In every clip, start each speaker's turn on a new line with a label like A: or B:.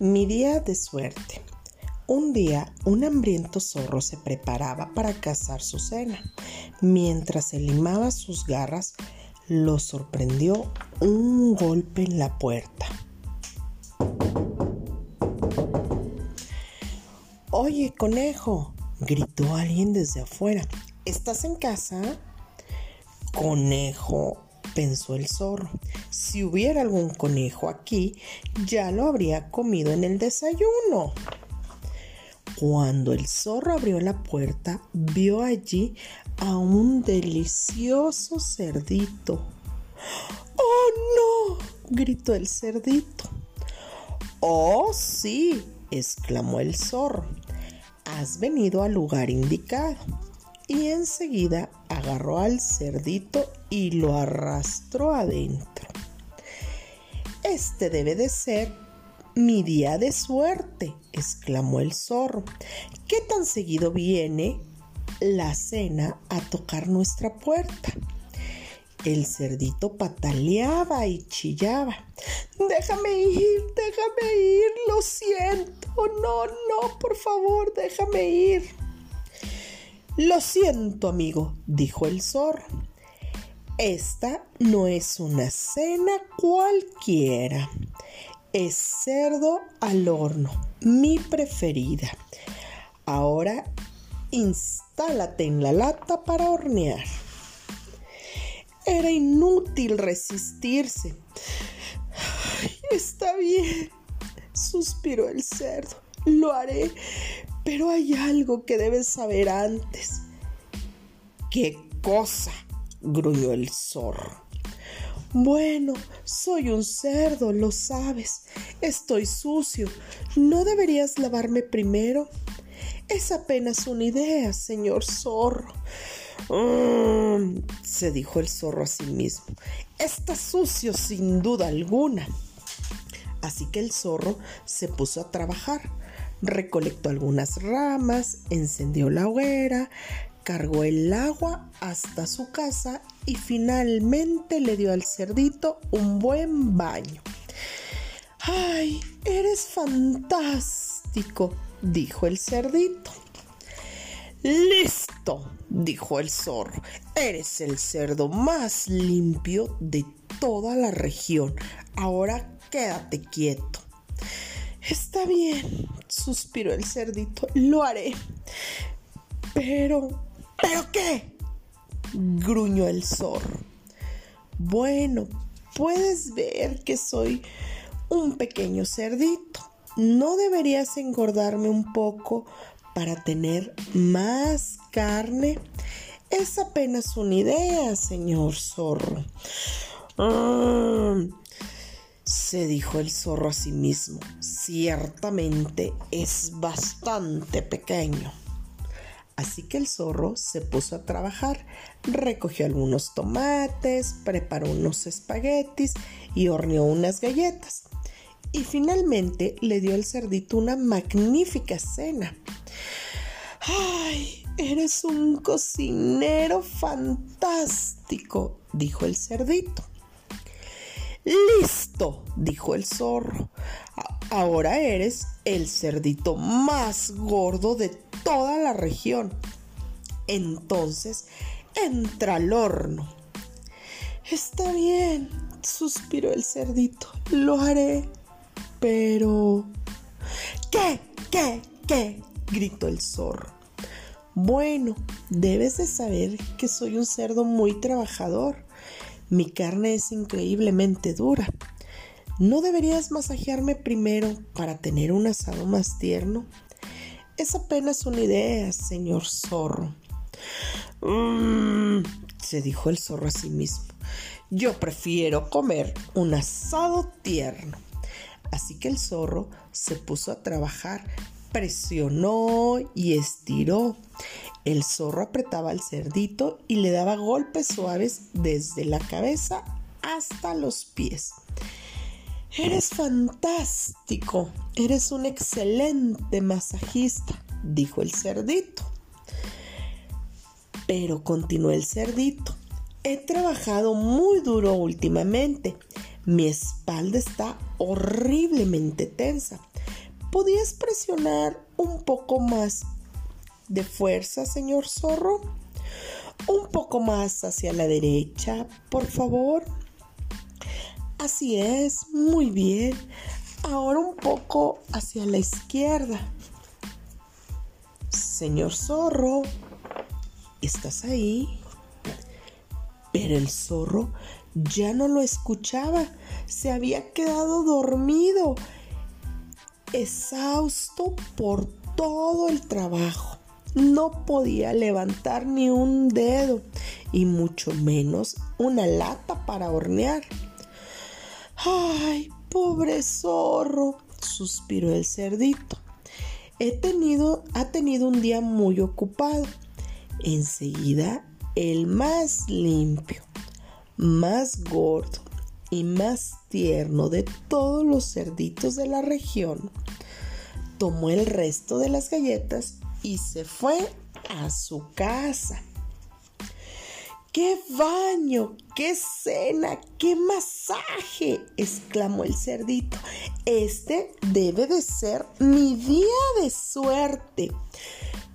A: Mi día de suerte. Un día, un hambriento zorro se preparaba para cazar su cena. Mientras se limaba sus garras, lo sorprendió un golpe en la puerta. Oye, conejo, gritó alguien desde afuera. ¿Estás en casa? Conejo, pensó el zorro. Si hubiera algún conejo aquí, ya lo habría comido en el desayuno. Cuando el zorro abrió la puerta, vio allí a un delicioso cerdito. ¡Oh, no! gritó el cerdito. ¡Oh, sí! exclamó el zorro. Has venido al lugar indicado y enseguida agarró al cerdito y lo arrastró adentro. Este debe de ser mi día de suerte, exclamó el zorro. ¿Qué tan seguido viene la cena a tocar nuestra puerta? El cerdito pataleaba y chillaba. Déjame ir, déjame ir, lo siento. No, no, por favor, déjame ir. Lo siento, amigo, dijo el zorro. Esta no es una cena cualquiera. Es cerdo al horno, mi preferida. Ahora instálate en la lata para hornear. Era inútil resistirse. está bien, suspiró el cerdo. Lo haré, pero hay algo que debes saber antes. ¿Qué cosa? gruñó el zorro. Bueno, soy un cerdo, lo sabes. Estoy sucio. ¿No deberías lavarme primero? Es apenas una idea, señor zorro. Mm, se dijo el zorro a sí mismo. Está sucio sin duda alguna. Así que el zorro se puso a trabajar. Recolectó algunas ramas, encendió la hoguera, cargó el agua hasta su casa y finalmente le dio al cerdito un buen baño. ¡Ay, eres fantástico! dijo el cerdito. ¡Listo! dijo el zorro. Eres el cerdo más limpio de toda la región. Ahora quédate quieto. Está bien, suspiró el cerdito. Lo haré. Pero... ¿Pero qué? gruñó el zorro. Bueno, puedes ver que soy un pequeño cerdito. ¿No deberías engordarme un poco para tener más carne? Es apenas una idea, señor zorro. Ah, se dijo el zorro a sí mismo. Ciertamente es bastante pequeño. Así que el zorro se puso a trabajar, recogió algunos tomates, preparó unos espaguetis y horneó unas galletas. Y finalmente le dio al cerdito una magnífica cena. ¡Ay! Eres un cocinero fantástico, dijo el cerdito. Listo, dijo el zorro. Ahora eres el cerdito más gordo de toda la región. Entonces, entra al horno. Está bien, suspiró el cerdito. Lo haré. Pero... ¿Qué? ¿Qué? ¿Qué? gritó el zorro. Bueno, debes de saber que soy un cerdo muy trabajador. Mi carne es increíblemente dura. ¿No deberías masajearme primero para tener un asado más tierno? Es apenas una idea, señor zorro. Mm, se dijo el zorro a sí mismo. Yo prefiero comer un asado tierno. Así que el zorro se puso a trabajar, presionó y estiró. El zorro apretaba al cerdito y le daba golpes suaves desde la cabeza hasta los pies. Eres fantástico, eres un excelente masajista, dijo el cerdito. Pero continuó el cerdito. He trabajado muy duro últimamente. Mi espalda está horriblemente tensa. ¿Podías presionar un poco más de fuerza, señor zorro? Un poco más hacia la derecha, por favor. Así es, muy bien. Ahora un poco hacia la izquierda. Señor zorro, ¿estás ahí? Pero el zorro ya no lo escuchaba. Se había quedado dormido, exhausto por todo el trabajo. No podía levantar ni un dedo y mucho menos una lata para hornear. ¡Ay, pobre zorro! suspiró el cerdito. He tenido, ha tenido un día muy ocupado. Enseguida, el más limpio, más gordo y más tierno de todos los cerditos de la región, tomó el resto de las galletas y se fue a su casa. ¡Qué baño! ¡Qué cena! ¡Qué masaje! exclamó el cerdito. Este debe de ser mi día de suerte.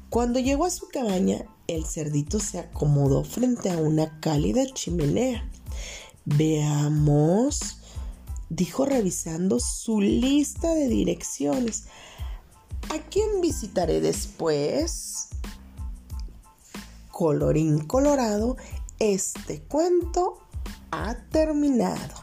A: Cuando llegó a su cabaña, el cerdito se acomodó frente a una cálida chimenea. Veamos, dijo revisando su lista de direcciones. ¿A quién visitaré después? Colorín colorado, este cuento ha terminado.